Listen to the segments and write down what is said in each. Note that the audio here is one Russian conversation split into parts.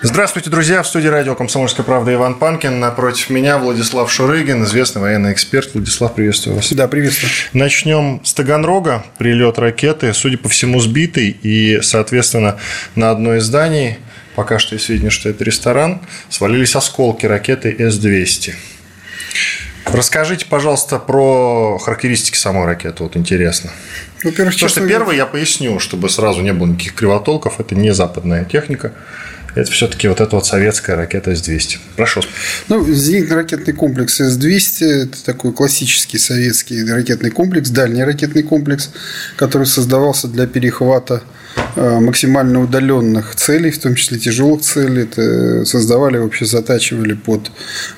Здравствуйте, друзья! В студии радио «Комсомольская правда» Иван Панкин. Напротив меня Владислав Шурыгин, известный военный эксперт. Владислав, приветствую вас. Да, приветствую. Начнем с Таганрога. Прилет ракеты, судя по всему, сбитый. И, соответственно, на одно из зданий, пока что есть сведения, что это ресторан, свалились осколки ракеты С-200. Расскажите, пожалуйста, про характеристики самой ракеты. Вот интересно. Во-первых, То, что первое, я поясню, чтобы сразу не было никаких кривотолков. Это не западная техника это все-таки вот эта вот советская ракета С-200. Прошу. Ну, зенитно-ракетный комплекс С-200 – это такой классический советский ракетный комплекс, дальний ракетный комплекс, который создавался для перехвата э, максимально удаленных целей, в том числе тяжелых целей. Это создавали, вообще затачивали под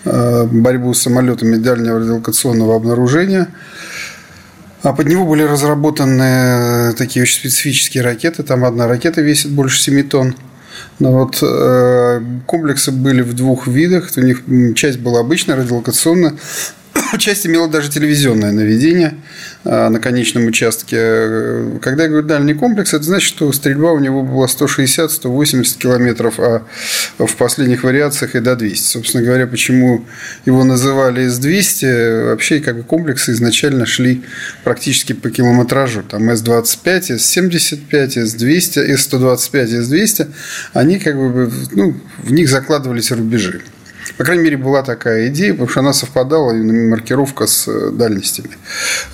э, борьбу с самолетами дальнего радиолокационного обнаружения. А под него были разработаны такие очень специфические ракеты. Там одна ракета весит больше 7 тонн. Но вот э, комплексы были в двух видах. У них часть была обычная, радиолокационная, часть имела даже телевизионное наведение а, на конечном участке. Когда я говорю дальний комплекс, это значит, что стрельба у него была 160-180 километров, а в последних вариациях и до 200. Собственно говоря, почему его называли С-200, вообще как бы комплексы изначально шли практически по километражу. Там С-25, С-75, С-200, С-125, С-200, они как бы, ну, в них закладывались рубежи. По крайней мере, была такая идея, потому что она совпадала, маркировка с э, дальностями.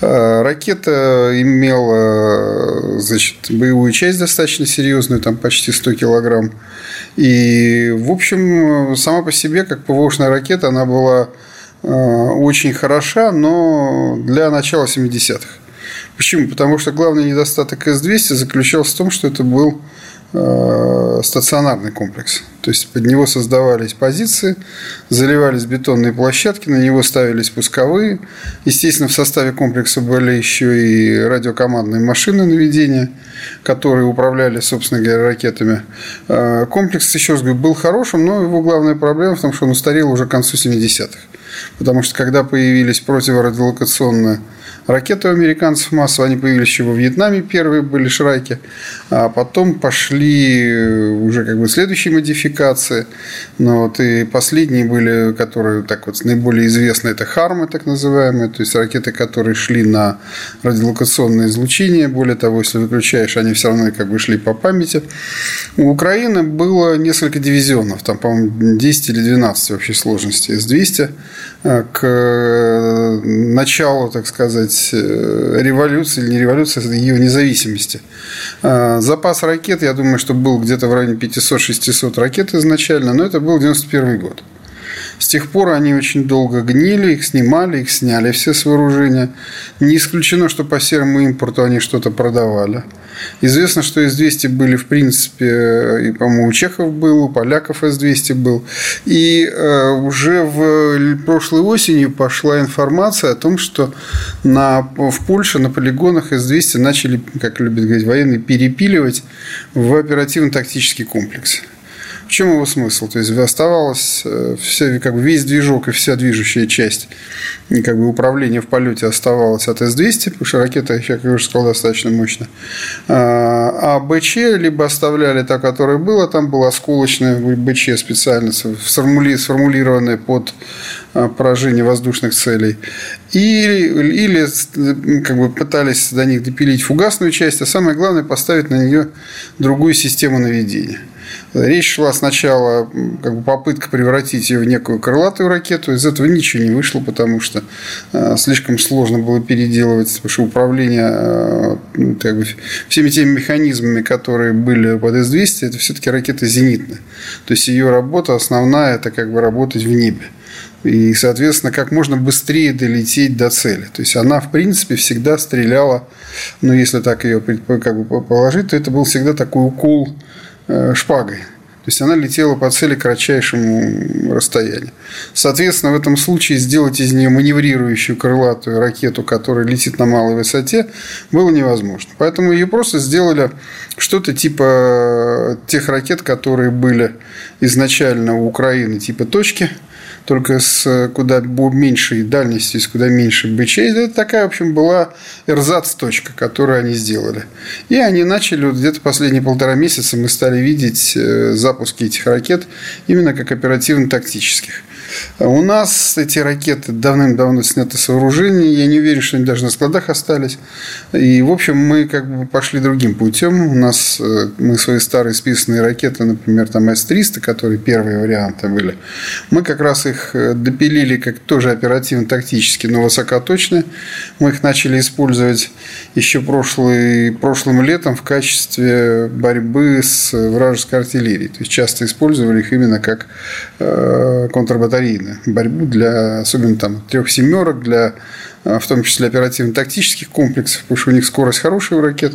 Э, ракета имела значит, боевую часть достаточно серьезную, там почти 100 килограмм. И, в общем, сама по себе, как ПВОшная ракета, она была э, очень хороша, но для начала 70-х. Почему? Потому что главный недостаток С-200 заключался в том, что это был Э, стационарный комплекс. То есть под него создавались позиции, заливались бетонные площадки, на него ставились пусковые. Естественно, в составе комплекса были еще и радиокомандные машины наведения, которые управляли, собственно говоря, ракетами. Э, комплекс, еще раз говорю, был хорошим, но его главная проблема в том, что он устарел уже к концу 70-х. Потому что когда появились противорадиолокационные ракеты у американцев массово, они появились еще во Вьетнаме, первые были шрайки, а потом пошли уже как бы следующие модификации, но вот и последние были, которые так вот наиболее известны, это Хармы, так называемые, то есть ракеты, которые шли на радиолокационное излучение, более того, если выключаешь, они все равно как бы шли по памяти. У Украины было несколько дивизионов, там, по-моему, 10 или 12 вообще сложности С-200, Э, к э, началу, так сказать, э, революции или не революции, ее независимости. Запас ракет, я думаю, что был где-то в районе 500-600 ракет изначально, но это был 91 год. С тех пор они очень долго гнили, их снимали, их сняли все с вооружения. Не исключено, что по серому импорту они что-то продавали. Известно, что С-200 были, в принципе, и, по-моему, у чехов был, у поляков С-200 был. И э, уже в прошлой осенью пошла информация о том, что на, в Польше на полигонах С-200 начали, как любят говорить военные, перепиливать в оперативно-тактический комплекс. В чем его смысл? То есть оставалось э, все, как бы весь движок и вся движущая часть и как бы управление в полете оставалось от С-200, потому что ракета, я как уже сказал, достаточно мощная. А БЧ либо оставляли та, которая была, там была осколочная БЧ специально сформулированная под а, поражение воздушных целей. И, или как бы пытались до них допилить фугасную часть, а самое главное поставить на нее другую систему наведения. Речь шла сначала как бы попытка превратить ее в некую крылатую ракету. Из этого ничего не вышло, потому что э, слишком сложно было переделывать, потому что управление э, ну, как бы, всеми теми механизмами, которые были под С-200, это все-таки ракета зенитная. То есть ее работа основная это как бы работать в небе и, соответственно, как можно быстрее долететь до цели. То есть она, в принципе, всегда стреляла, ну, если так ее как бы положить, то это был всегда такой укол шпагой. То есть она летела по цели кратчайшему расстоянию. Соответственно, в этом случае сделать из нее маневрирующую крылатую ракету, которая летит на малой высоте, было невозможно. Поэтому ее просто сделали что-то типа тех ракет, которые были изначально у Украины, типа точки – только с куда меньшей дальностью, с куда меньше БЧ. Это такая, в общем, была эрзац-точка, которую они сделали. И они начали, вот где-то последние полтора месяца мы стали видеть э, запуски этих ракет именно как оперативно-тактических. У нас эти ракеты давным-давно сняты с вооружения. Я не уверен, что они даже на складах остались. И, в общем, мы как бы пошли другим путем. У нас э, мы свои старые списанные ракеты, например, там С-300, которые первые варианты были, мы как раз их э, допилили как тоже оперативно-тактически, но высокоточные. Мы их начали использовать еще прошлый, прошлым летом в качестве борьбы с вражеской артиллерией. То есть часто использовали их именно как э, аварийную борьбу для, особенно там трех семерок, для а, в том числе оперативно-тактических комплексов, потому что у них скорость хорошая у ракет,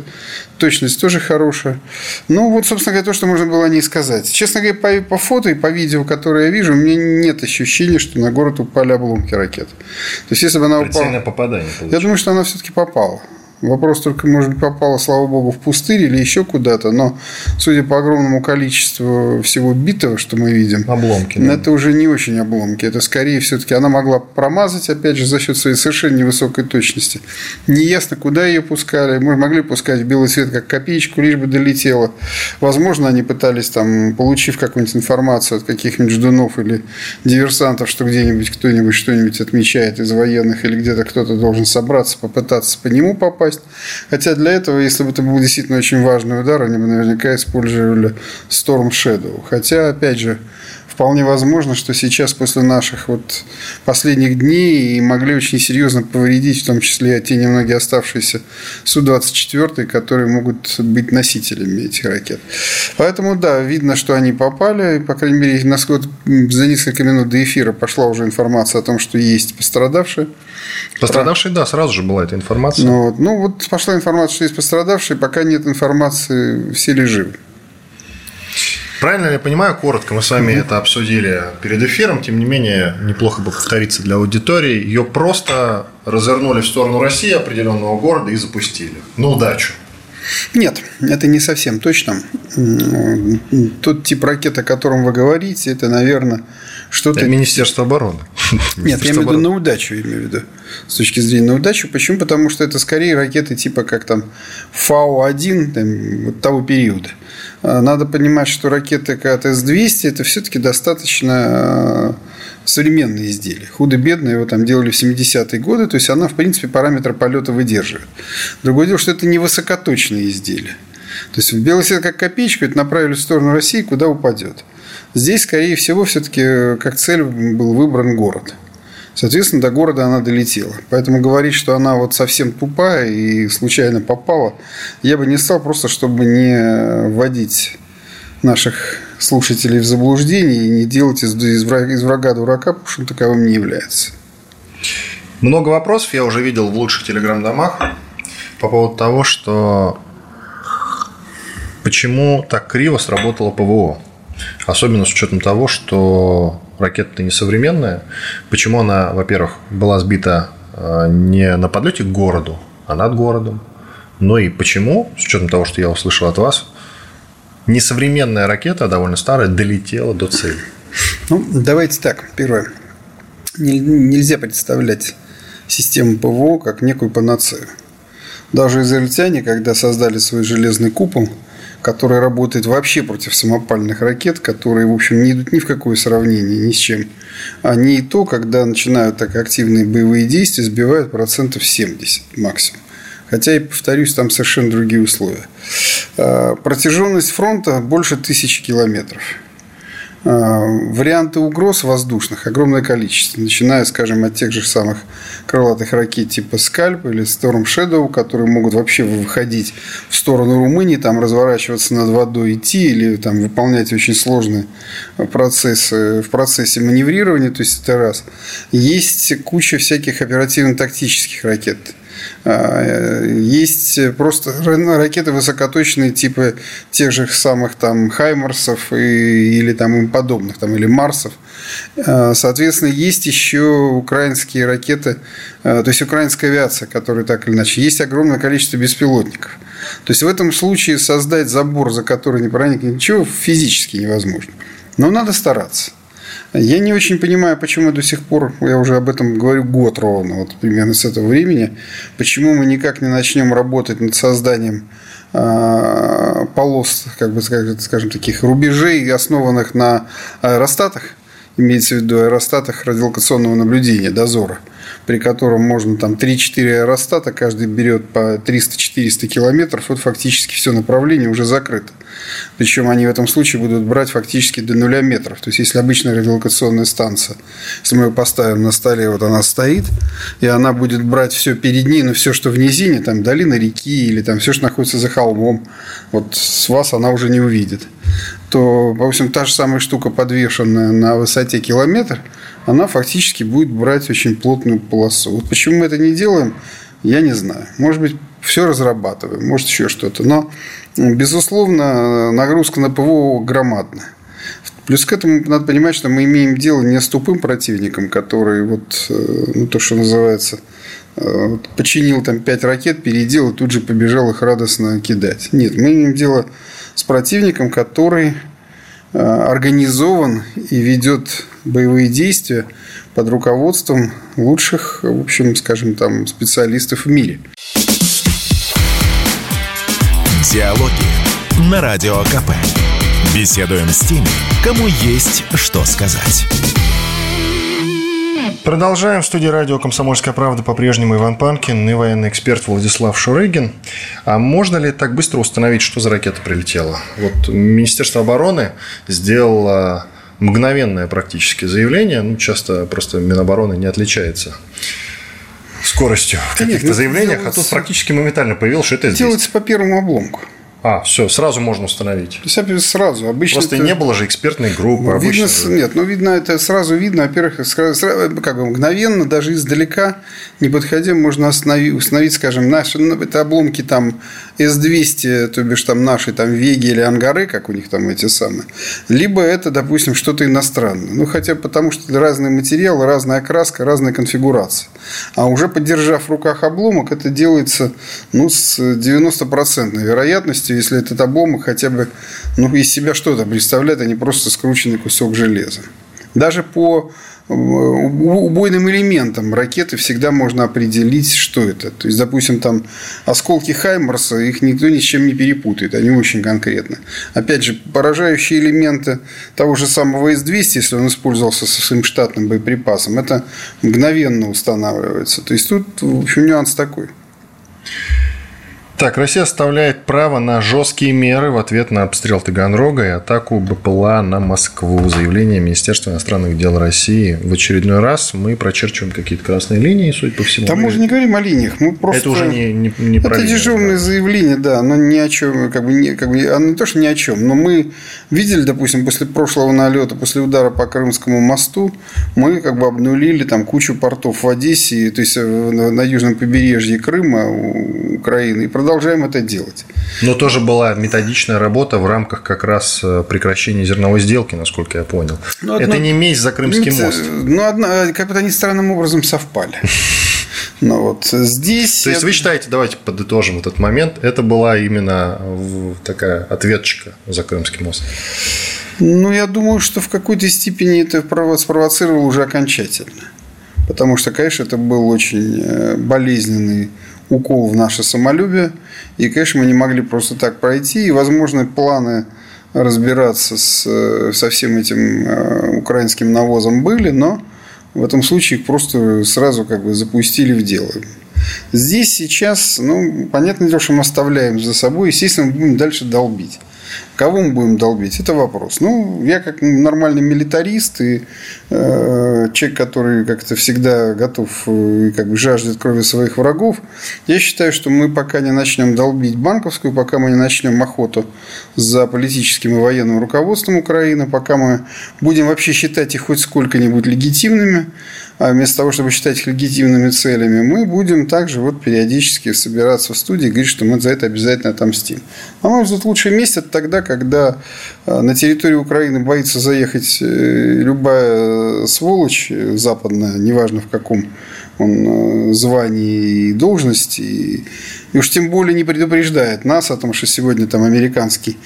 точность тоже хорошая. Ну, вот, собственно говоря, то, что можно было о ней сказать. Честно говоря, по, по фото и по видео, которые я вижу, у меня нет ощущения, что на город упали обломки ракет. То есть, если бы она упала... попадание Я думаю, что она все-таки попала. Вопрос только, может быть, попала, слава богу, в пустырь или еще куда-то, но судя по огромному количеству всего битого, что мы видим, обломки, да. это уже не очень обломки. Это скорее все-таки она могла промазать, опять же, за счет своей совершенно невысокой точности. Неясно, куда ее пускали. Мы могли пускать в белый цвет как копеечку, лишь бы долетела. Возможно, они пытались, там, получив какую-нибудь информацию от каких-нибудь ждунов или диверсантов, что где-нибудь кто-нибудь что-нибудь отмечает из военных или где-то кто-то должен собраться, попытаться по нему попасть попасть. Хотя для этого, если бы это был действительно очень важный удар, они бы наверняка использовали Storm Shadow. Хотя, опять же, вполне возможно, что сейчас после наших вот последних дней могли очень серьезно повредить, в том числе те немногие оставшиеся Су-24, которые могут быть носителями этих ракет. Поэтому, да, видно, что они попали, по крайней мере, насколько за несколько минут до эфира пошла уже информация о том, что есть пострадавшие. Пострадавшие, да, сразу же была эта информация. Ну, вот, ну, вот пошла информация, что есть пострадавшие, пока нет информации, все ли живы. Правильно я понимаю, коротко мы с вами это обсудили перед эфиром, тем не менее, неплохо бы повториться для аудитории. Ее просто развернули в сторону России определенного города и запустили. На удачу. Нет, это не совсем точно. Тот тип ракет, о котором вы говорите, это, наверное, что-то... Это Министерство обороны. Нет, я имею в виду на удачу, имею в виду. С точки зрения на удачу. Почему? Потому что это скорее ракеты типа как там Фау-1 там, вот того периода. А, надо понимать, что ракеты КТС-200 это все-таки достаточно а, современные изделия. Худо-бедно его там делали в 70-е годы, то есть она, в принципе, параметр полета выдерживает. Другое дело, что это не высокоточные изделия. То есть в белый свет как копеечку это направили в сторону России, куда упадет. Здесь, скорее всего, все-таки как цель был выбран город. Соответственно, до города она долетела. Поэтому говорить, что она вот совсем тупая и случайно попала, я бы не стал просто, чтобы не вводить наших слушателей в заблуждение и не делать из, из, врага, из врага дурака, потому что он таковым не является. Много вопросов я уже видел в лучших телеграм-домах по поводу того, что почему так криво сработало ПВО. Особенно с учетом того, что ракета-то несовременная. Почему она, во-первых, была сбита э, не на подлете к городу, а над городом. Ну и почему, с учетом того, что я услышал от вас, несовременная ракета, довольно старая, долетела до цели? Ну, давайте так. Первое. Нельзя представлять систему ПВО как некую панацею. Даже израильтяне, когда создали свой железный купол – который работает вообще против самопальных ракет, которые, в общем, не идут ни в какое сравнение ни с чем. Они и то, когда начинают так активные боевые действия, сбивают процентов 70 максимум. Хотя, и повторюсь, там совершенно другие условия. А, протяженность фронта больше тысячи километров. А, варианты угроз воздушных огромное количество, начиная, скажем, от тех же самых крылатых ракет типа «Скальп» или «Storm Shadow», которые могут вообще выходить в сторону Румынии, там разворачиваться над водой, идти или там выполнять очень сложные процессы в процессе маневрирования, то есть это раз. Есть куча всяких оперативно-тактических ракет. А, есть просто ракеты высокоточные типа тех же самых там Хаймарсов и, или там им подобных, там, или Марсов. А, соответственно, есть еще украинские ракеты, то есть украинская авиация, которая так или иначе. Есть огромное количество беспилотников. То есть в этом случае создать забор, за который не проникнет ничего, физически невозможно. Но надо стараться. Я не очень понимаю, почему до сих пор, я уже об этом говорю год ровно, вот примерно с этого времени, почему мы никак не начнем работать над созданием а, полос, как бы скажем, таких рубежей, основанных на аэростатах, имеется в виду аэростатах радиолокационного наблюдения, дозора – при котором можно там 3-4 аэростата, каждый берет по 300-400 километров, вот фактически все направление уже закрыто. Причем они в этом случае будут брать фактически до нуля метров. То есть, если обычная радиолокационная станция, если мы ее поставим на столе, вот она стоит, и она будет брать все перед ней, но все, что в низине, там долина реки или там все, что находится за холмом, вот с вас она уже не увидит то, в общем, та же самая штука, подвешенная на высоте километр, она фактически будет брать очень плотную полосу. Вот почему мы это не делаем, я не знаю. Может быть, все разрабатываем, может, еще что-то. Но, безусловно, нагрузка на ПВО громадная. Плюс к этому надо понимать, что мы имеем дело не с тупым противником, который вот, э, ну, то, что называется, э, починил там пять ракет, переделал и тут же побежал их радостно кидать. Нет, мы имеем дело с противником, который организован и ведет боевые действия под руководством лучших, в общем, скажем, там, специалистов в мире. Диалоги на Радио КП. Беседуем с теми, кому есть что сказать. Продолжаем. В студии радио «Комсомольская правда» по-прежнему Иван Панкин и военный эксперт Владислав Шурыгин. А можно ли так быстро установить, что за ракета прилетела? Вот Министерство обороны сделало мгновенное практически заявление. Ну, часто просто Минобороны не отличается скоростью в каких-то заявлениях, а тут практически моментально появилось, что это здесь. Делается по первому обломку. А, все, сразу можно установить. То есть сразу. Обычно Просто это... не было же экспертной группы. Видно, нет, ну видно, это сразу видно, во-первых, сразу, как бы мгновенно, даже издалека, не подходя, можно остановить, установить, скажем, наши, ну, это обломки там С-200, то бишь там наши там Веги или Ангары, как у них там эти самые. Либо это, допустим, что-то иностранное. Ну, хотя потому что разные материалы, разная окраска, разная конфигурация. А уже поддержав в руках обломок, это делается ну, с 90% вероятностью если этот обломок хотя бы ну, из себя что-то представляет, а не просто скрученный кусок железа. Даже по убойным элементам ракеты всегда можно определить, что это. То есть, допустим, там осколки Хаймарса, их никто ни с чем не перепутает, они очень конкретны. Опять же, поражающие элементы того же самого С-200, если он использовался со своим штатным боеприпасом, это мгновенно устанавливается. То есть, тут, в общем, нюанс такой. Так, Россия оставляет право на жесткие меры в ответ на обстрел Таганрога и атаку БПЛА на Москву. Заявление Министерства иностранных дел России. В очередной раз мы прочерчиваем какие-то красные линии, судя по всему. Там мы уже не говорим о линиях. Мы просто... Это уже не, не, не Это дежурное да. заявление, да, но ни о чем, как бы, не, как бы, оно не то, что ни о чем, но мы видели, допустим, после прошлого налета, после удара по Крымскому мосту, мы как бы обнулили там кучу портов в Одессе, то есть на южном побережье Крыма, Украины, и продолжаем это делать. Но тоже была методичная работа в рамках как раз э, прекращения зерновой сделки, насколько я понял. Но это одно... не месть за Крымский мост. Ну, одна, как-то они странным образом совпали. Ну вот здесь... То есть, вы считаете, давайте подытожим этот момент, это была именно такая ответчика за Крымский мост? Ну, я думаю, что в какой-то степени это спровоцировало уже окончательно. Потому что, конечно, это был очень э, болезненный укол в наше самолюбие. И, конечно, мы не могли просто так пройти. И, возможно, планы разбираться с, э, со всем этим э, украинским навозом были, но в этом случае их просто сразу как бы запустили в дело. Здесь сейчас, ну, понятное дело, что мы оставляем за собой, естественно, мы будем дальше долбить. Кого мы будем долбить? Это вопрос. Ну, я как нормальный милитарист и э, человек, который как-то всегда готов э, и как бы жаждет крови своих врагов, я считаю, что мы пока не начнем долбить банковскую, пока мы не начнем охоту за политическим и военным руководством Украины, пока мы будем вообще считать их хоть сколько-нибудь легитимными, а вместо того, чтобы считать их легитимными целями, мы будем также вот периодически собираться в студии и говорить, что мы за это обязательно отомстим. На мой взгляд, лучшее место это тогда, когда э, на территорию Украины боится заехать э, любая сволочь западная, неважно в каком он э, звании и должности, и уж тем более не предупреждает нас о том, что сегодня там американский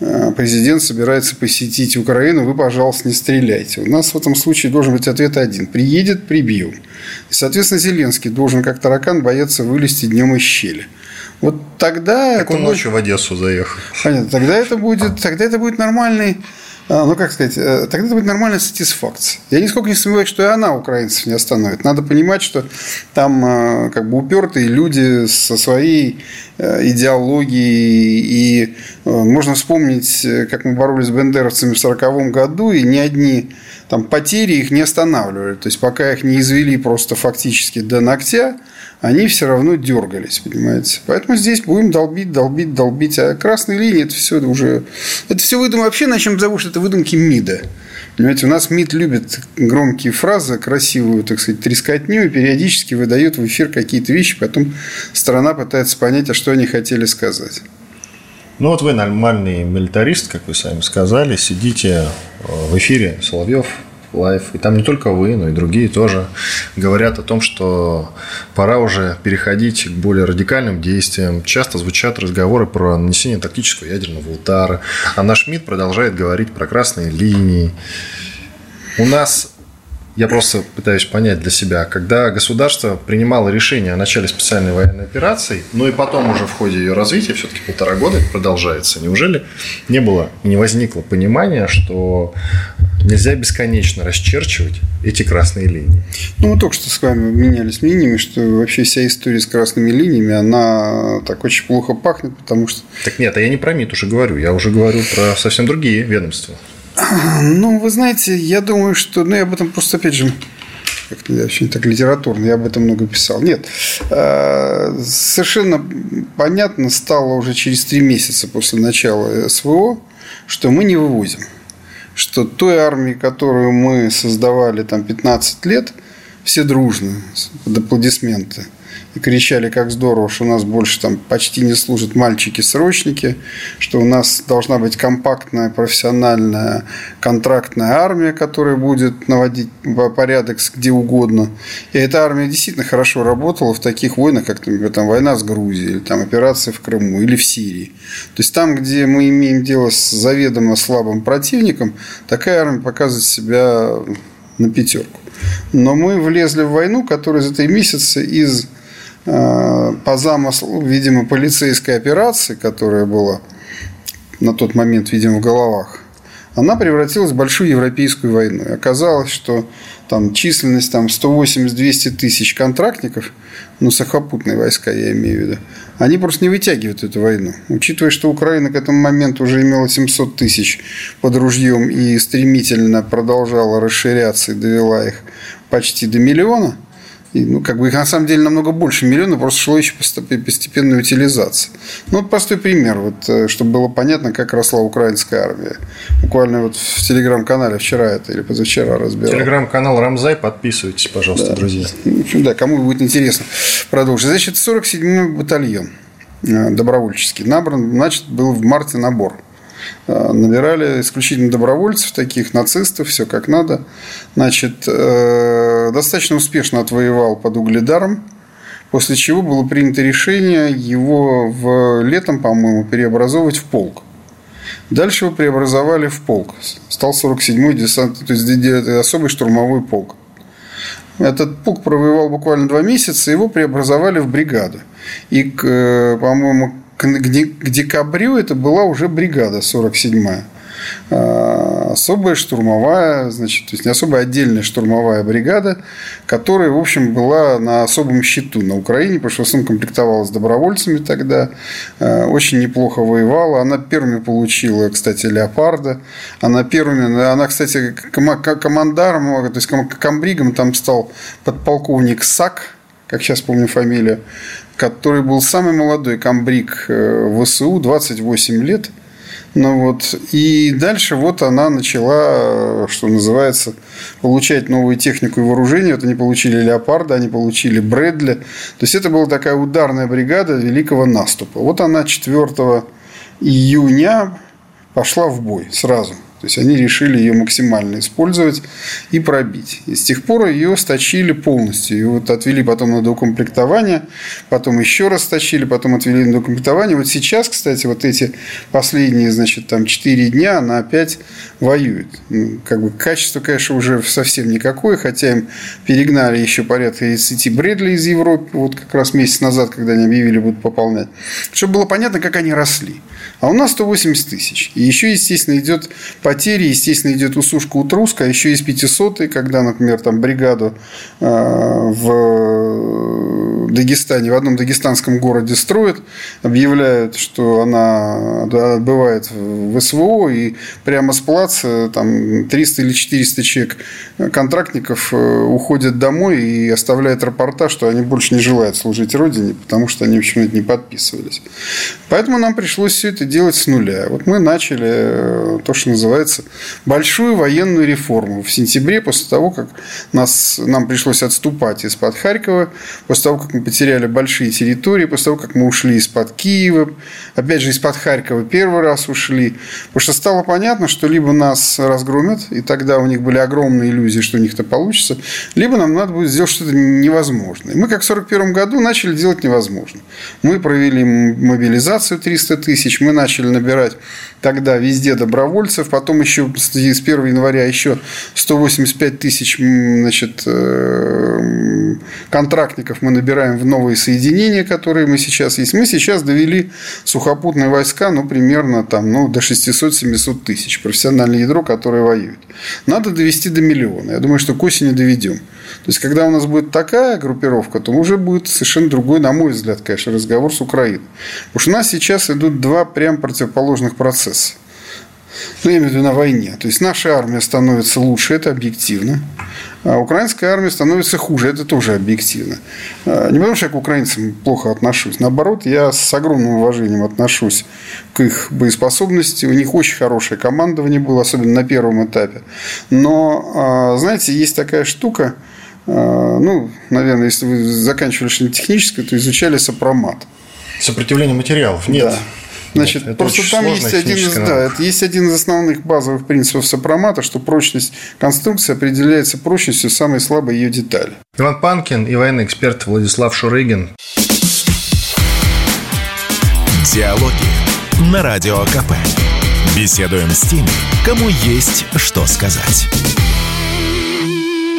э, президент собирается посетить Украину, вы, пожалуйста, не стреляйте. У нас в этом случае должен быть ответ один. Приедет, прибьем. И, соответственно, Зеленский должен, как таракан, бояться вылезти днем из щели. Вот тогда... Так он ночью в Одессу заехал. Понятно. Тогда это будет, тогда это будет нормальный ну, как сказать, э, тогда это будет нормальная сатисфакция. Я нисколько не сомневаюсь, что и она украинцев не остановит. Надо понимать, что там э, как бы упертые люди со своей э, идеологией. И можно вспомнить, как мы боролись с бендеровцами в 1940 году, и ни одни там потери их не останавливали. То есть, пока их не извели просто фактически до ногтя, они все равно дергались, понимаете. Поэтому здесь будем долбить, долбить, долбить. А красные линии это все уже... Это все выдумки. Вообще начнем зовут, что это выдумки МИДа. Понимаете, у нас МИД любит громкие фразы, красивую, так сказать, трескотню и периодически выдает в эфир какие-то вещи, потом страна пытается понять, а что они хотели сказать. Ну вот вы нормальный милитарист, как вы сами сказали, сидите в эфире Соловьев, Life. И там не только вы, но и другие тоже говорят о том, что пора уже переходить к более радикальным действиям. Часто звучат разговоры про нанесение тактического ядерного удара. А наш МИД продолжает говорить про красные линии. У нас я просто пытаюсь понять для себя, когда государство принимало решение о начале специальной военной операции, ну и потом уже в ходе ее развития, все-таки полтора года это продолжается, неужели не было не возникло понимания, что нельзя бесконечно расчерчивать эти красные линии? Ну, мы только что с вами менялись мнениями, что вообще вся история с красными линиями, она так очень плохо пахнет, потому что... Так нет, а я не про МИД уже говорю, я уже говорю про совсем другие ведомства. Ну, вы знаете, я думаю, что... Ну, я об этом просто, опять же, как-то я очень так литературно, я об этом много писал. Нет, э, совершенно понятно стало уже через три месяца после начала СВО, что мы не вывозим. Что той армии, которую мы создавали там 15 лет, все дружно, под аплодисменты – и кричали, как здорово, что у нас больше там почти не служат мальчики-срочники, что у нас должна быть компактная, профессиональная, контрактная армия, которая будет наводить порядок где угодно. И эта армия действительно хорошо работала в таких войнах, как, например, там, война с Грузией, или там, операция в Крыму, или в Сирии. То есть, там, где мы имеем дело с заведомо слабым противником, такая армия показывает себя на пятерку. Но мы влезли в войну, которая за три месяца из по замыслу, видимо, полицейской операции, которая была на тот момент, видимо, в головах, она превратилась в большую европейскую войну. И оказалось, что там численность там 180-200 тысяч контрактников, ну, сухопутные войска, я имею в виду, они просто не вытягивают эту войну. Учитывая, что Украина к этому моменту уже имела 700 тысяч под ружьем и стремительно продолжала расширяться и довела их почти до миллиона – и, ну, как бы их на самом деле намного больше миллиона, просто шло еще постепенная утилизация. Ну, вот простой пример, вот, э, чтобы было понятно, как росла украинская армия. Буквально вот в телеграм-канале вчера это или позавчера разбирал. Телеграм-канал Рамзай, подписывайтесь, пожалуйста, да. друзья. В общем, да, кому будет интересно продолжить. Значит, 47-й батальон э, добровольческий набран, значит, был в марте набор. Э, набирали исключительно добровольцев, таких нацистов, все как надо. Значит, э, достаточно успешно отвоевал под Угледаром, после чего было принято решение его в летом, по-моему, переобразовывать в полк. Дальше его преобразовали в полк. Стал 47-й десант, то есть особый штурмовой полк. Этот полк провоевал буквально два месяца, его преобразовали в бригаду. И, э, по-моему, к, к декабрю это была уже бригада 47-я. а, особая штурмовая, значит, то есть не особая отдельная штурмовая бригада, которая, в общем, была на особом счету на Украине, потому что в основном комплектовалась добровольцами тогда, а, очень неплохо воевала. Она первыми получила, кстати, леопарда. Она первыми, она, кстати, командаром, то есть комбригом там стал подполковник Сак, как сейчас помню фамилию, который был самый молодой комбриг э, ВСУ, 28 лет. Ну вот, и дальше вот она начала, что называется, получать новую технику и вооружение. Вот они получили Леопарда, они получили Брэдли. То есть, это была такая ударная бригада великого наступа. Вот она 4 июня пошла в бой сразу. Есть они решили ее максимально использовать и пробить. И с тех пор ее сточили полностью. И вот отвели потом на докомплектование, потом еще раз сточили, потом отвели на докомплектование. Вот сейчас, кстати, вот эти последние, значит, там 4 дня она опять воюет. Ну, как бы качество, конечно, уже совсем никакое, хотя им перегнали еще порядка 30 Брэдли из Европы, вот как раз месяц назад, когда они объявили, будут пополнять. Чтобы было понятно, как они росли. А у нас 180 тысяч. И еще, естественно, идет потери, естественно, идет усушка утруска, а еще есть 500 когда, например, там бригаду э, в Дагестане, в одном дагестанском городе строят, объявляют, что она отбывает в СВО, и прямо с плаца там 300 или 400 человек контрактников э, уходят домой и оставляют рапорта, что они больше не желают служить Родине, потому что они, в общем, не подписывались. Поэтому нам пришлось все это делать с нуля. Вот мы начали э, то, что называется большую военную реформу в сентябре, после того, как нас, нам пришлось отступать из-под Харькова, после того, как мы потеряли большие территории, после того, как мы ушли из-под Киева, опять же, из-под Харькова первый раз ушли, потому что стало понятно, что либо нас разгромят, и тогда у них были огромные иллюзии, что у них это получится, либо нам надо будет сделать что-то невозможное. Мы, как в 1941 году, начали делать невозможно. Мы провели мобилизацию 300 тысяч, мы начали набирать тогда везде добровольцев, потом еще с 1 января еще 185 тысяч значит, э, контрактников мы набираем в новые соединения, которые мы сейчас есть. Мы сейчас довели сухопутные войска, ну, примерно там, ну, до 600-700 тысяч. Профессиональное ядро, которое воюет. Надо довести до миллиона. Я думаю, что к осени доведем. То есть, когда у нас будет такая группировка, то уже будет совершенно другой, на мой взгляд, конечно, разговор с Украиной. Потому что у нас сейчас идут два прям противоположных процесса. Ну, я имею в виду на войне. То есть, наша армия становится лучше, это объективно. А украинская армия становится хуже, это тоже объективно. А, не потому, что я к украинцам плохо отношусь. Наоборот, я с огромным уважением отношусь к их боеспособности. У них очень хорошее командование было, особенно на первом этапе. Но, а, знаете, есть такая штука – а, ну, наверное, если вы заканчивали что-нибудь техническое, то изучали сопромат. Сопротивление материалов нет. Да. Значит, Нет, просто там есть один, из, да, это есть один из основных базовых принципов сопромата, что прочность конструкции определяется прочностью самой слабой ее детали. Иван Панкин и военный эксперт Владислав Шурыгин. Диалоги на Радио КП. Беседуем с теми, кому есть что сказать.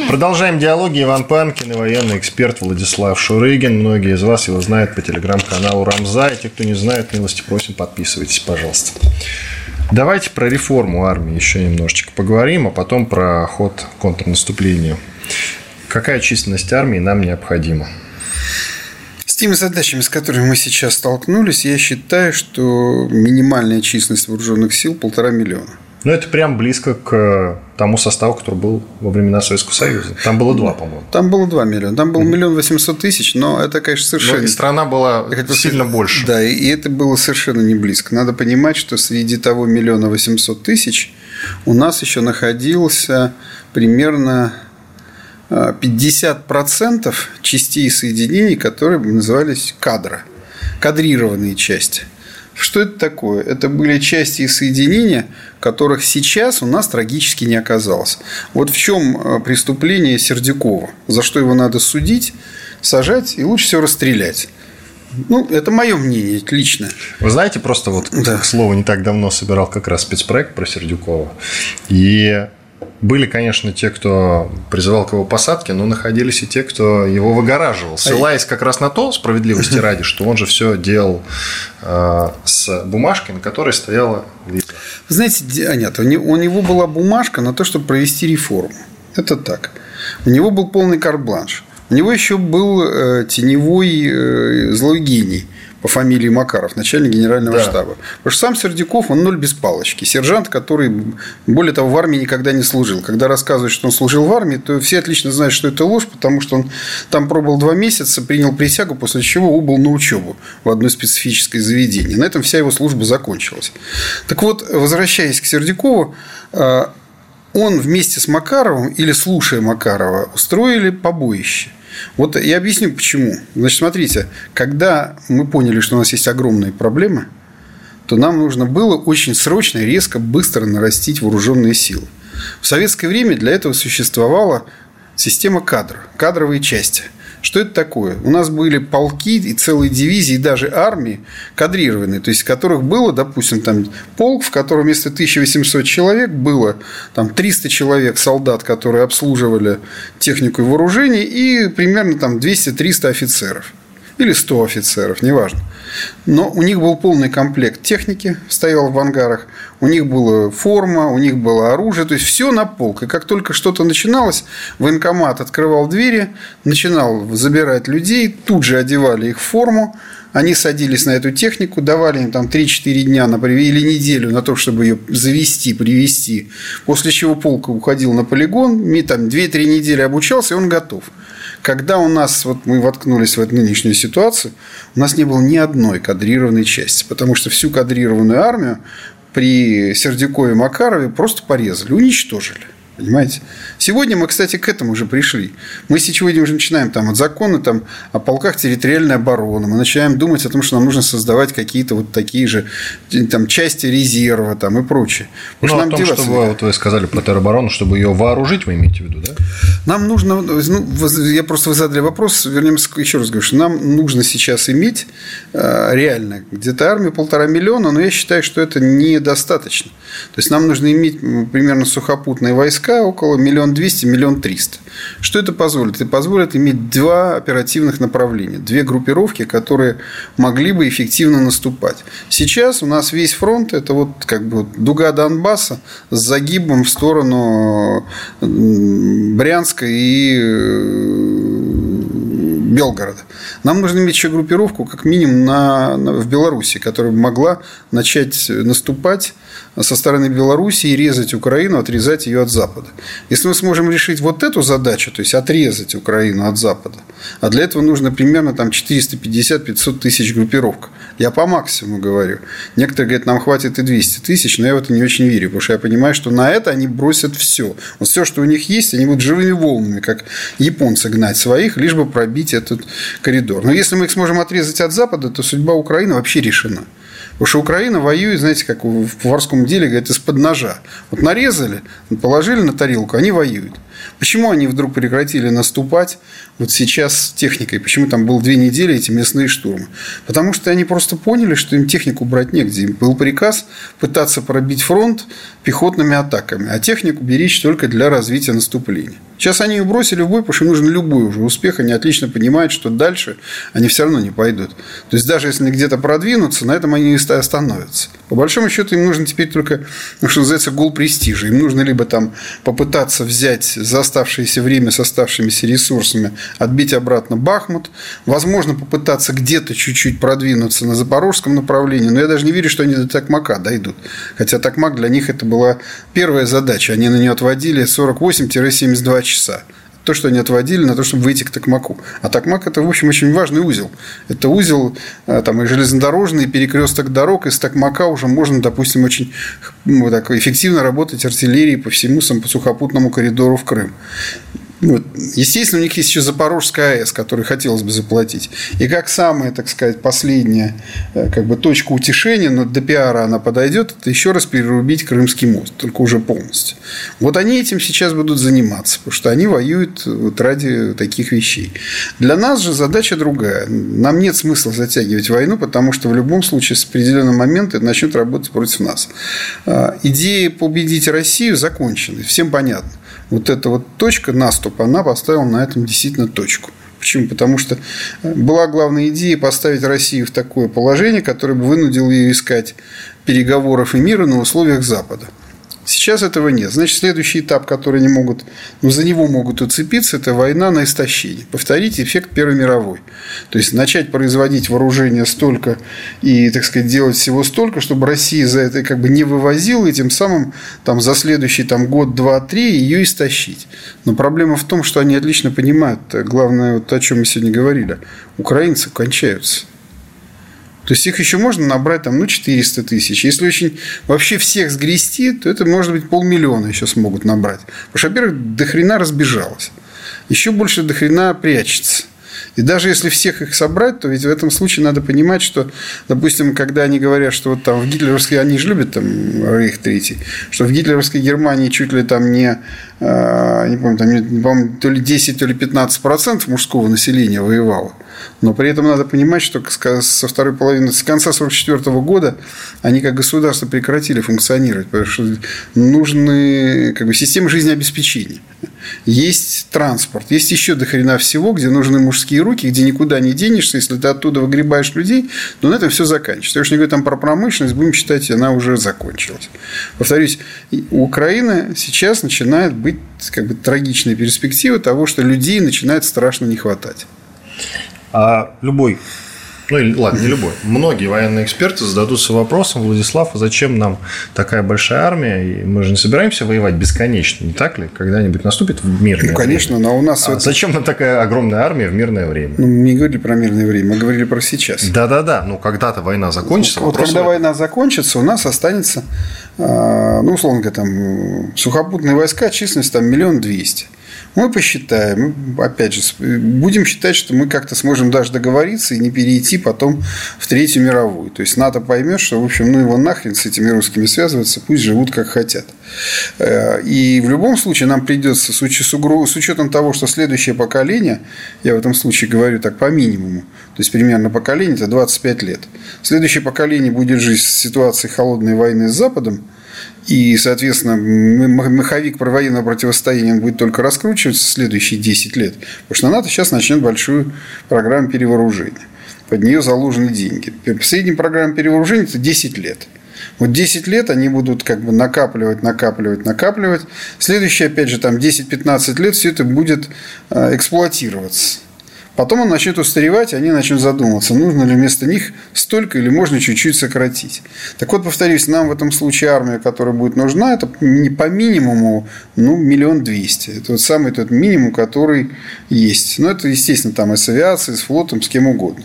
Продолжаем диалоги. Иван Панкин и военный эксперт Владислав Шурыгин. Многие из вас его знают по телеграм-каналу Рамза. И те, кто не знает, милости просим, подписывайтесь, пожалуйста. Давайте про реформу армии еще немножечко поговорим, а потом про ход контрнаступления. Какая численность армии нам необходима? С теми задачами, с которыми мы сейчас столкнулись, я считаю, что минимальная численность вооруженных сил – полтора миллиона. Ну, это прям близко к тому составу, который был во времена Советского Союза. Там было два, по-моему. Там было два миллиона. Там было миллион восемьсот тысяч, но это, конечно, совершенно... Но и страна была хотел... сильно больше. Да, и это было совершенно не близко. Надо понимать, что среди того миллиона восемьсот тысяч у нас еще находился примерно 50% частей и соединений, которые назывались кадра, кадрированные части – что это такое? Это были части и соединения, которых сейчас у нас трагически не оказалось. Вот в чем э, преступление Сердюкова? За что его надо судить, сажать и лучше всего расстрелять. Ну, это мое мнение лично. Вы знаете, просто вот, да. к слову, не так давно собирал как раз спецпроект про Сердюкова. И были, конечно, те, кто призывал к его посадке, но находились и те, кто его выгораживал, а ссылаясь как раз на то, справедливости ради, что он же все делал э, с бумажкой, на которой стояла виза. Вы знаете, а нет, у него была бумажка на то, чтобы провести реформу. Это так. У него был полный карт-бланш. У него еще был э, теневой э, злой гений – по фамилии Макаров, начальник генерального да. штаба. Потому что сам Сердюков, он ноль без палочки. Сержант, который, более того, в армии никогда не служил. Когда рассказывают, что он служил в армии, то все отлично знают, что это ложь, потому что он там пробыл два месяца, принял присягу, после чего убыл на учебу в одно специфическое заведение. На этом вся его служба закончилась. Так вот, возвращаясь к Сердюкову, э, он вместе с Макаровым или слушая Макарова устроили побоище. Вот я объясню почему. Значит, смотрите, когда мы поняли, что у нас есть огромные проблемы, то нам нужно было очень срочно, резко, быстро нарастить вооруженные силы. В советское время для этого существовала система кадров, кадровые части – что это такое? У нас были полки и целые дивизии, и даже армии кадрированные, то есть которых было, допустим, там полк, в котором вместо 1800 человек было там 300 человек солдат, которые обслуживали технику и вооружение, и примерно там 200-300 офицеров или 100 офицеров, неважно. Но у них был полный комплект техники, стоял в ангарах, у них была форма, у них было оружие, то есть все на полк. И как только что-то начиналось, военкомат открывал двери, начинал забирать людей, тут же одевали их в форму, они садились на эту технику, давали им там 3-4 дня например, или неделю на то, чтобы ее завести, привести. После чего полк уходил на полигон, там 2-3 недели обучался, и он готов. Когда у нас, вот мы воткнулись в эту нынешнюю ситуацию, у нас не было ни одной кадрированной части, потому что всю кадрированную армию при Сердюкове Макарове просто порезали, уничтожили. Понимаете? Сегодня мы, кстати, к этому уже пришли. Мы сегодня уже начинаем там, от закона там, о полках территориальной обороны. Мы начинаем думать о том, что нам нужно создавать какие-то вот такие же там, части резерва там, и прочее. Ну, о том, чтобы, вот вы сказали про тероборону, чтобы ее вооружить, вы имеете в виду, да? Нам нужно, ну, я просто вы задали вопрос, вернемся, еще раз говорю, что нам нужно сейчас иметь э, реально где-то армию полтора миллиона, но я считаю, что это недостаточно. То есть нам нужно иметь примерно сухопутные войска, около миллион двести, миллион триста. Что это позволит? Это позволит иметь два оперативных направления, две группировки, которые могли бы эффективно наступать. Сейчас у нас весь фронт – это вот как бы дуга Донбасса с загибом в сторону Брянска и э, Белгорода. Нам нужно иметь еще группировку, как минимум, на, на, в Беларуси, которая могла начать наступать со стороны Беларуси и резать Украину, отрезать ее от Запада. Если мы сможем решить вот эту задачу, то есть отрезать Украину от Запада, а для этого нужно примерно там 450-500 тысяч группировок. Я по максимуму говорю. Некоторые говорят, нам хватит и 200 тысяч, но я в это не очень верю, потому что я понимаю, что на это они бросят все. Вот все, что у них есть, они будут живыми волнами, как японцы гнать своих, лишь бы пробить этот коридор. Но если мы их сможем отрезать от Запада, то судьба Украины вообще решена. Потому что Украина воюет, знаете, как в поварском деле, говорят, из-под ножа. Вот нарезали, положили на тарелку, они воюют. Почему они вдруг прекратили наступать вот сейчас с техникой? Почему там было две недели эти местные штурмы? Потому что они просто поняли, что им технику брать негде. Им был приказ пытаться пробить фронт пехотными атаками, а технику беречь только для развития наступления. Сейчас они ее бросили в бой, потому что им нужен любой уже успех. Они отлично понимают, что дальше они все равно не пойдут. То есть, даже если они где-то продвинутся, на этом они и остановятся. По большому счету, им нужно теперь только, ну, что называется, гол престижа. Им нужно либо там попытаться взять за оставшееся время с оставшимися ресурсами, отбить обратно Бахмут. Возможно, попытаться где-то чуть-чуть продвинуться на запорожском направлении. Но я даже не верю, что они до Токмака дойдут. Хотя Токмак для них это была первая задача. Они на нее отводили 48-72 часа то, что они отводили на то, чтобы выйти к Токмаку. А Токмак – это, в общем, очень важный узел. Это узел э, там, и железнодорожный, и перекресток дорог. Из Токмака уже можно, допустим, очень ну, так, эффективно работать артиллерией по всему сухопутному коридору в Крым. Вот. Естественно, у них есть еще Запорожская АЭС, которую хотелось бы заплатить. И как самая, так сказать, последняя э, как бы, точка утешения, но до пиара она подойдет, это еще раз перерубить Крымский мост, только уже полностью. Вот они этим сейчас будут заниматься, потому что они воюют вот ради таких вещей. Для нас же задача другая. Нам нет смысла затягивать войну, потому что в любом случае с определенного момента это начнет работать против нас. А, идея победить Россию закончена, всем понятно вот эта вот точка наступа, она поставила на этом действительно точку. Почему? Потому что была главная идея поставить Россию в такое положение, которое бы вынудило ее искать переговоров и мира на условиях Запада. Сейчас этого нет. Значит, следующий этап, который они могут, ну, за него могут уцепиться, это война на истощение. Повторить эффект Первой мировой. То есть, начать производить вооружение столько и, так сказать, делать всего столько, чтобы Россия за это как бы не вывозила, и тем самым там, за следующий там, год, два, три ее истощить. Но проблема в том, что они отлично понимают, главное, вот о чем мы сегодня говорили, украинцы кончаются. То есть их еще можно набрать там, ну, 400 тысяч. Если очень вообще всех сгрести, то это может быть полмиллиона еще смогут набрать. Потому что, во-первых, до хрена разбежалось. Еще больше до хрена прячется. И даже если всех их собрать, то ведь в этом случае надо понимать, что, допустим, когда они говорят, что вот там в гитлеровской, они же любят там Рейх Третий, что в гитлеровской Германии чуть ли там не, а, не помню, там, не, помню, то ли 10, то ли 15 процентов мужского населения воевало. Но при этом надо понимать, что со второй половины, с конца 1944 года они как государство прекратили функционировать, потому что нужны как бы, системы жизнеобеспечения. Есть транспорт, есть еще до хрена всего, где нужны мужские руки, где никуда не денешься, если ты оттуда выгребаешь людей, то на этом все заканчивается. Я уж не говорю там про промышленность, будем считать, она уже закончилась. Повторюсь, у Украины сейчас начинает быть как бы трагичная перспектива того, что людей начинает страшно не хватать. А любой ну, или, ладно, не любой. Многие военные эксперты зададутся вопросом, Владислав, а зачем нам такая большая армия? И мы же не собираемся воевать бесконечно, не так ли? Когда-нибудь наступит в мирное Ну, конечно, время. но у нас... А это... Зачем нам такая огромная армия в мирное время? Ну, мы не говорили про мирное время, мы говорили про сейчас. Да-да-да, ну, когда-то война закончится. Вот когда война закончится, у нас останется, а, ну, условно говоря, там, сухопутные войска, численность там миллион двести. Мы посчитаем, опять же, будем считать, что мы как-то сможем даже договориться и не перейти потом в Третью мировую. То есть НАТО поймет, что, в общем, ну его нахрен с этими русскими связываться, пусть живут как хотят. Э, и в любом случае нам придется, с учетом того, что следующее поколение, я в этом случае говорю так по минимуму, то есть примерно поколение это 25 лет. Следующее поколение будет жить в ситуации холодной войны с Западом, и, соответственно, маховик военного противостояния будет только раскручиваться в следующие 10 лет. Потому что НАТО сейчас начнет большую программу перевооружения. Под нее заложены деньги. Средняя программа перевооружения – это 10 лет. Вот 10 лет они будут как бы накапливать, накапливать, накапливать. Следующие, опять же, там 10-15 лет все это будет э, эксплуатироваться. Потом он начнет устаревать, и они начнут задумываться, нужно ли вместо них столько или можно чуть-чуть сократить. Так вот, повторюсь, нам в этом случае армия, которая будет нужна, это не по минимуму, ну, миллион двести. Это вот самый тот минимум, который есть. Но это, естественно, там и с авиацией, и с флотом, с кем угодно.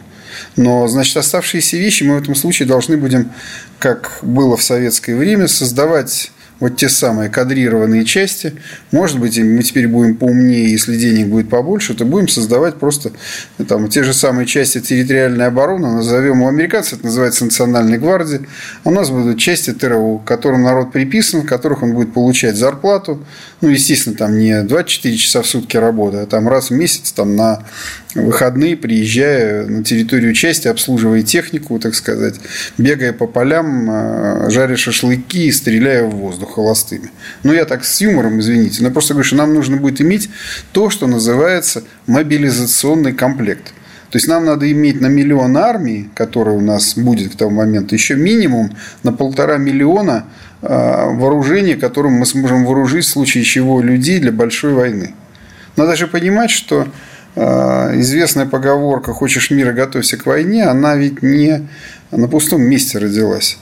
Но, значит, оставшиеся вещи мы в этом случае должны будем, как было в советское время, создавать вот те самые кадрированные части. Может быть, мы теперь будем поумнее, если денег будет побольше, то будем создавать просто там, те же самые части территориальной обороны, назовем у американцев, это называется национальной гвардии, а у нас будут части ТРО, к которым народ приписан, которых он будет получать зарплату, ну, естественно, там не 24 часа в сутки работы, а там раз в месяц там на выходные, приезжая на территорию части, обслуживая технику, так сказать, бегая по полям, а, жаря шашлыки и стреляя в воздух холостыми. Ну, я так с юмором, извините, но просто говорю, что нам нужно будет иметь то, что называется мобилизационный комплект. То есть нам надо иметь на миллион армии, которая у нас будет к тому моменту, еще минимум на полтора миллиона а, вооружения, которым мы сможем вооружить в случае чего людей для большой войны. Надо же понимать, что а, известная поговорка «хочешь мира, готовься к войне», она ведь не на пустом месте родилась.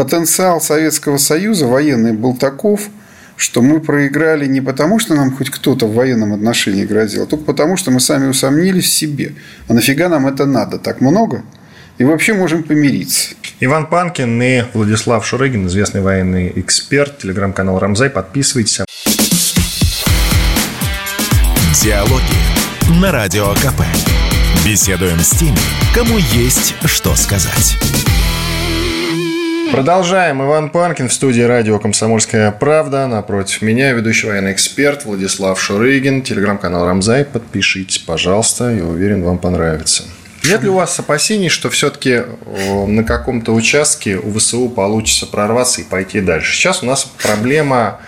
Потенциал Советского Союза военный был таков, что мы проиграли не потому, что нам хоть кто-то в военном отношении грозил, а только потому, что мы сами усомнились в себе. А нафига нам это надо? Так много? И вообще можем помириться. Иван Панкин и Владислав Шурыгин, известный военный эксперт, телеграм-канал «Рамзай». Подписывайтесь. Диалоги на Радио КП. Беседуем с теми, кому есть что сказать. Продолжаем. Иван Панкин в студии радио «Комсомольская правда». Напротив меня ведущий военный эксперт Владислав Шурыгин. Телеграм-канал «Рамзай». Подпишитесь, пожалуйста. Я уверен, вам понравится. Нет ли у вас опасений, что все-таки на каком-то участке у ВСУ получится прорваться и пойти дальше? Сейчас у нас проблема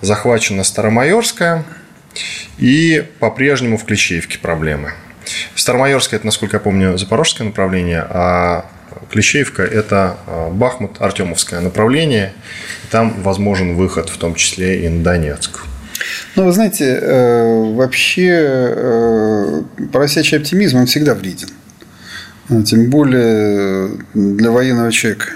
захвачена Старомайорская и по-прежнему в Клещеевке проблемы. Старомайорская – это, насколько я помню, запорожское направление, а Клещеевка – это а, Бахмут, Артемовское направление. Там возможен выход, в том числе и на Донецк. Ну, вы знаете, э, вообще э, поросячий оптимизм, он всегда вреден. Тем более для военного человека.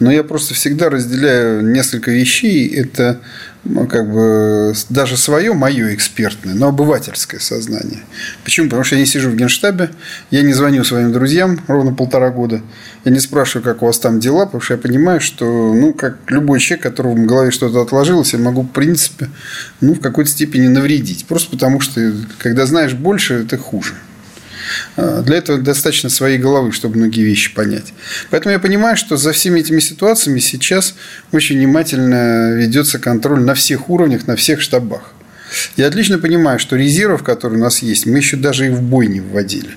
Но я просто всегда разделяю несколько вещей. Это ну, как бы даже свое, мое экспертное, но обывательское сознание. Почему? Потому что я не сижу в генштабе, я не звоню своим друзьям ровно полтора года, я не спрашиваю, как у вас там дела, потому что я понимаю, что, ну, как любой человек, которого в голове что-то отложилось, я могу, в принципе, ну, в какой-то степени навредить. Просто потому что, когда знаешь больше, это хуже. А, для этого достаточно своей головы, чтобы многие вещи понять. Поэтому я понимаю, что за всеми этими ситуациями сейчас очень внимательно ведется контроль на всех уровнях, на всех штабах. Я отлично понимаю, что резервов, которые у нас есть, мы еще даже и в бой не вводили.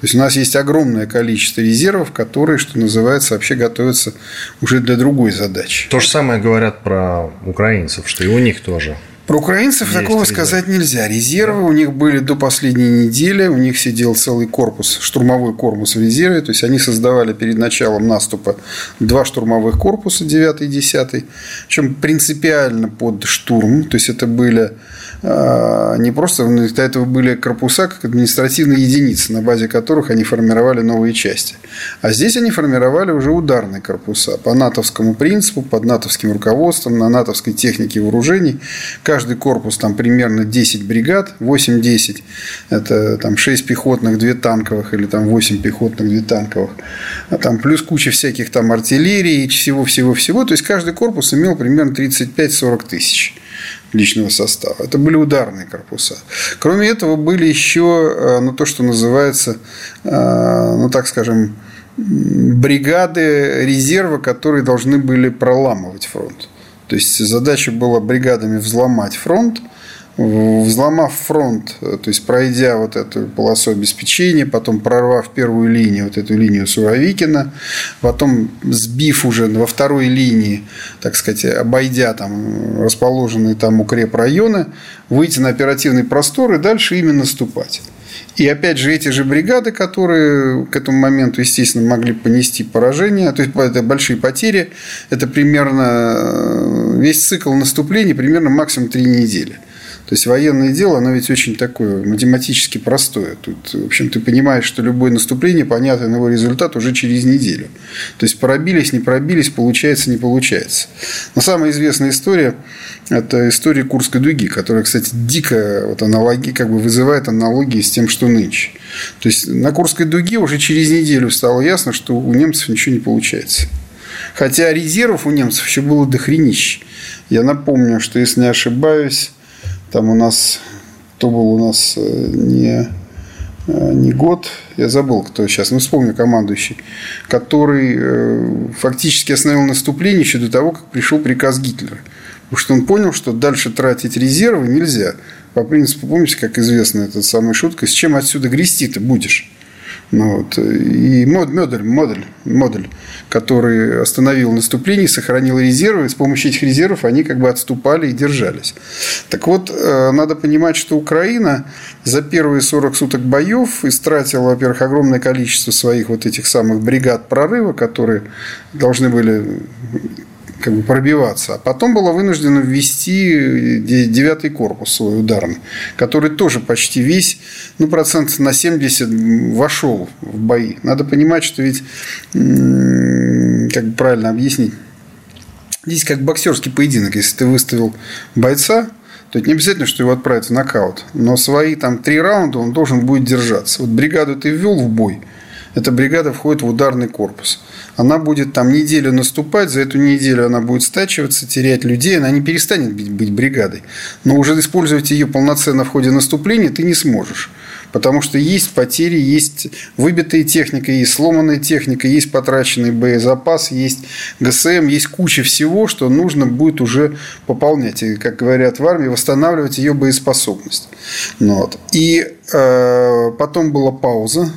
То есть у нас есть огромное количество резервов, которые, что называется, вообще готовятся уже для другой задачи. То же самое говорят про украинцев, что и у них тоже. Про украинцев Есть такого резерв. сказать нельзя. Резервы у них были до последней недели. У них сидел целый корпус, штурмовой корпус в резерве. То есть, они создавали перед началом наступа два штурмовых корпуса, 9 и 10. Причем принципиально под штурм. То есть, это были не просто, до этого были корпуса как административные единицы, на базе которых они формировали новые части. А здесь они формировали уже ударные корпуса по натовскому принципу, под натовским руководством, на натовской технике вооружений. Каждый корпус там примерно 10 бригад, 8-10. Это там 6 пехотных, 2 танковых или там 8 пехотных, 2 танковых. А там плюс куча всяких там артиллерии, всего-всего-всего. То есть каждый корпус имел примерно 35-40 тысяч личного состава. Это были ударные корпуса. Кроме этого, были еще, э, ну, то, что называется, э, ну, так скажем, бригады резерва, которые должны были проламывать фронт. То есть задача была бригадами взломать фронт, взломав фронт, то есть пройдя вот эту полосу обеспечения, потом прорвав первую линию, вот эту линию Суровикина, потом сбив уже во второй линии, так сказать, обойдя там расположенные там укрепрайоны, выйти на оперативный простор и дальше именно наступать. И опять же, эти же бригады, которые к этому моменту, естественно, могли понести поражение, то есть это большие потери, это примерно э, весь цикл наступления примерно максимум три недели. То есть военное дело, оно ведь очень такое математически простое. Тут, в общем, ты понимаешь, что любое наступление, понятен его результат уже через неделю. То есть пробились, не пробились, получается, не получается. Но самая известная история – это история Курской дуги, которая, кстати, дико вот аналоги, как бы вызывает аналогии с тем, что нынче. То есть на Курской дуге уже через неделю стало ясно, что у немцев ничего не получается. Хотя резервов у немцев еще было дохренище. Я напомню, что, если не ошибаюсь, там у нас, кто был у нас э, не, э, не год, я забыл, кто сейчас, ну вспомню, командующий, который э, фактически остановил наступление еще до того, как пришел приказ Гитлера. Потому что он понял, что дальше тратить резервы нельзя. По принципу, помните, как известна эта самая шутка, с чем отсюда грести ты будешь? Ну, вот. И модуль, модуль, модуль, который остановил наступление, сохранил резервы, и с помощью этих резервов они как бы отступали и держались. Так вот, э, надо понимать, что Украина за первые 40 суток боев истратила, во-первых, огромное количество своих вот этих самых бригад прорыва, которые должны были как бы пробиваться. А потом была вынуждена ввести девятый корпус свой ударный, который тоже почти весь, ну, процент на 70 вошел в бои. Надо понимать, что ведь, как правильно объяснить, здесь как боксерский поединок. Если ты выставил бойца, то это не обязательно, что его отправят в нокаут. Но свои там три раунда он должен будет держаться. Вот бригаду ты ввел в бой, Эта бригада входит в ударный корпус. Она будет там неделю наступать, за эту неделю она будет стачиваться, терять людей, она не перестанет быть бригадой. Но уже использовать ее полноценно в ходе наступления ты не сможешь. Потому что есть потери, есть выбитая техника, есть сломанная техника, есть потраченный боезапас, есть ГСМ, есть куча всего, что нужно будет уже пополнять. И, как говорят в армии, восстанавливать ее боеспособность. Ну вот. И э, потом была пауза.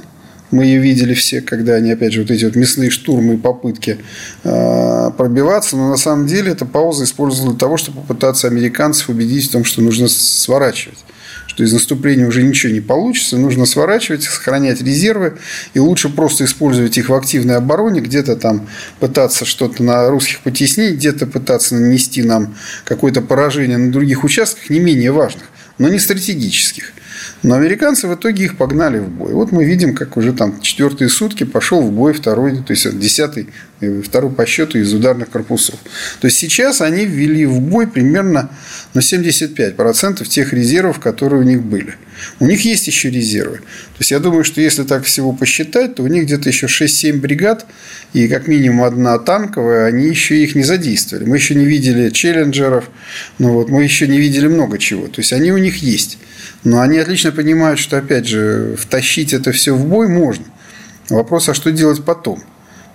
Мы ее видели все, когда они, опять же, вот эти вот мясные штурмы и попытки э, пробиваться. Но на самом деле эта пауза использовалась для того, чтобы попытаться американцев убедить в том, что нужно сворачивать что из наступления уже ничего не получится, нужно сворачивать, сохранять резервы, и лучше просто использовать их в активной обороне, где-то там пытаться что-то на русских потеснить, где-то пытаться нанести нам какое-то поражение на других участках, не менее важных, но не стратегических. Но американцы в итоге их погнали в бой. Вот мы видим, как уже там четвертые сутки пошел в бой второй, то есть десятый, второй по счету из ударных корпусов. То есть сейчас они ввели в бой примерно на 75% тех резервов, которые у них были. У них есть еще резервы. То есть я думаю, что если так всего посчитать, то у них где-то еще 6-7 бригад и как минимум одна танковая, они еще их не задействовали. Мы еще не видели челленджеров, ну вот, мы еще не видели много чего. То есть они у них есть. Но они отлично понимают, что, опять же, втащить это все в бой можно. Вопрос, а что делать потом?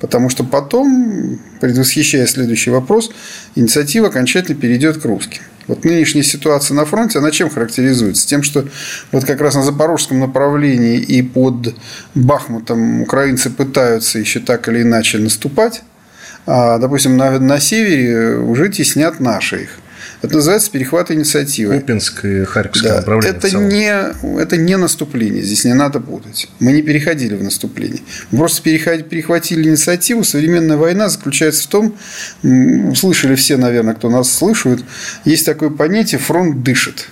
Потому что потом, предвосхищая следующий вопрос, инициатива окончательно перейдет к русским. Вот нынешняя ситуация на фронте, она чем характеризуется? Тем, что вот как раз на запорожском направлении и под Бахмутом украинцы пытаются еще так или иначе наступать, а, допустим, на, на севере уже теснят наши их. Это называется перехват инициативы. Купинск и Харьковское да. направление. Это не, это не наступление, здесь не надо путать. Мы не переходили в наступление. Мы просто перехватили инициативу. Современная война заключается в том, слышали все, наверное, кто нас слышит, есть такое понятие «фронт дышит».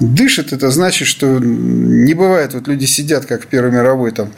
Дышит – это значит, что не бывает, вот люди сидят, как в Первой мировой, там,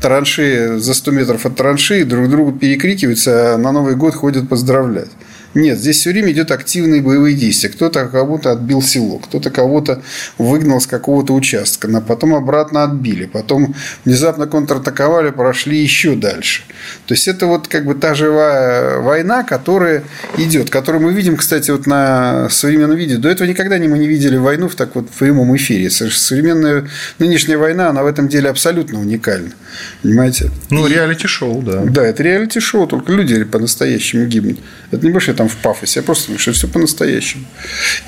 траншеи за 100 метров от траншеи, друг другу перекрикиваются, а на Новый год ходят поздравлять. Нет, здесь все время идет активные боевые действия. Кто-то кого-то отбил село, кто-то кого-то выгнал с какого-то участка, но потом обратно отбили, потом внезапно контратаковали, прошли еще дальше. То есть это вот как бы та живая война, которая идет, которую мы видим, кстати, вот на современном виде. До этого никогда мы не видели войну в так вот в прямом эфире. Современная нынешняя война, она в этом деле абсолютно уникальна. Понимаете? Ну, реалити-шоу, да. Да, это реалити-шоу, только люди по-настоящему гибнут. Это не больше там в пафосе, я просто говорю, что все по-настоящему.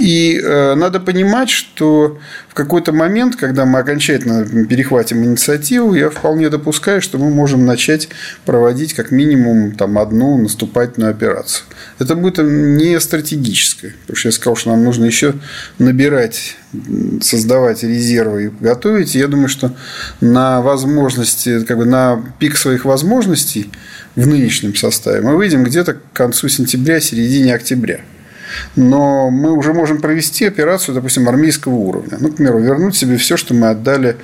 И э, надо понимать, что в какой-то момент, когда мы окончательно перехватим инициативу, я вполне допускаю, что мы можем начать проводить как минимум там, одну наступательную операцию. Это будет не стратегическое, потому что я сказал, что нам нужно еще набирать, создавать резервы и готовить. я думаю, что на возможности, как бы на пик своих возможностей в нынешнем составе мы выйдем где-то к концу сентября, середине октября но мы уже можем провести операцию, допустим, армейского уровня. Ну, к примеру, вернуть себе все, что мы отдали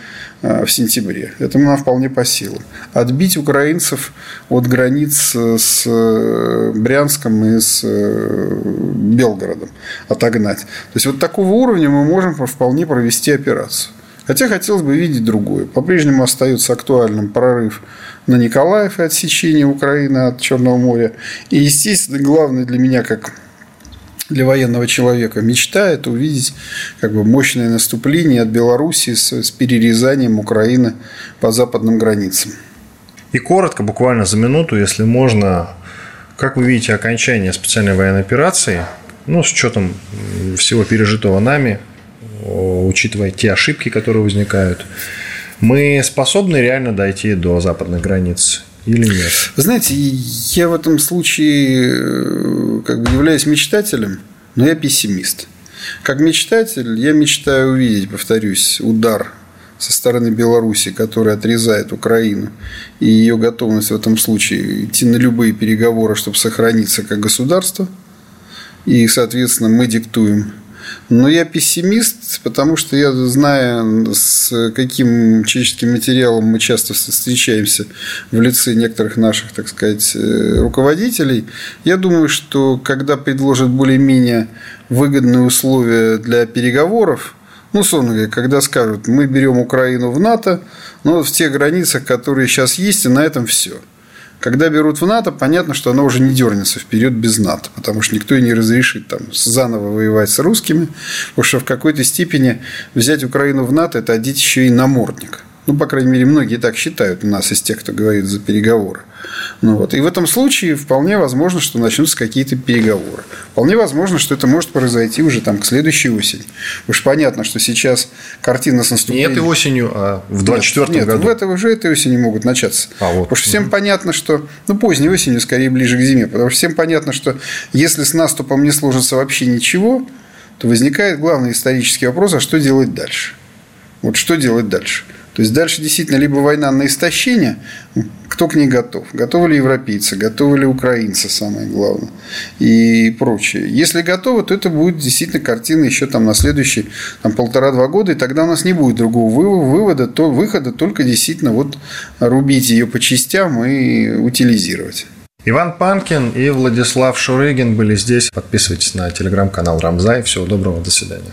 э, в сентябре. Это нам вполне по силам. Отбить украинцев от границ с э, Брянском и с э, Белгородом. Отогнать. То есть, вот такого уровня мы можем вполне провести операцию. Хотя хотелось бы видеть другое. По-прежнему остается актуальным прорыв на Николаев и отсечение Украины от Черного моря. И, естественно, главное для меня, как для военного человека мечта – это увидеть как бы, мощное наступление от Белоруссии с, с перерезанием Украины по западным границам. И коротко, буквально за минуту, если можно, как вы видите окончание специальной военной операции, ну, с учетом всего пережитого нами, учитывая те ошибки, которые возникают, мы способны реально дойти до западных границ или нет? Вы знаете, я в этом случае э, как бы являюсь мечтателем, но я пессимист. Как мечтатель, я мечтаю увидеть, повторюсь, удар со стороны Беларуси, который отрезает Украину, и ее готовность в этом случае идти на любые переговоры, чтобы сохраниться как государство. И, соответственно, мы диктуем но я пессимист, потому что я знаю, с каким человеческим материалом мы часто встречаемся в лице некоторых наших, так сказать, э, руководителей. Я думаю, что когда предложат более-менее выгодные условия для переговоров, Ну, условно говоря, когда скажут, мы берем Украину в НАТО, но в тех границах, которые сейчас есть, и на этом все. Когда берут в НАТО, понятно, что оно уже не дернется вперед без НАТО, потому что никто и не разрешит там заново воевать с русскими, потому что в какой-то степени взять Украину в НАТО – это одеть еще и намордник. Ну, по крайней мере, многие так считают у нас из тех, кто говорит за переговоры. Ну, вот. И в этом случае вполне возможно, что начнутся какие-то переговоры. Вполне возможно, что это может произойти уже там, к следующей осени. Уж понятно, что сейчас картина с наступлением... Не этой осенью, а в 24 нет, году. Нет, в это, уже этой осенью могут начаться. А, вот. Потому что всем понятно, что... Ну, поздней осенью, скорее, ближе к зиме. Потому что всем понятно, что если с наступом не сложится вообще ничего, то возникает главный исторический вопрос, а что делать дальше? Вот что делать дальше? То есть дальше действительно либо война на истощение, кто к ней готов? Готовы ли европейцы, готовы ли украинцы, самое главное, и прочее. Если готовы, то это будет действительно картина еще там на следующие там, полтора-два года, и тогда у нас не будет другого вывода, то выхода, только действительно вот рубить ее по частям и утилизировать. Иван Панкин и Владислав Шурыгин были здесь. Подписывайтесь на телеграм-канал Рамзай. Всего доброго, до свидания.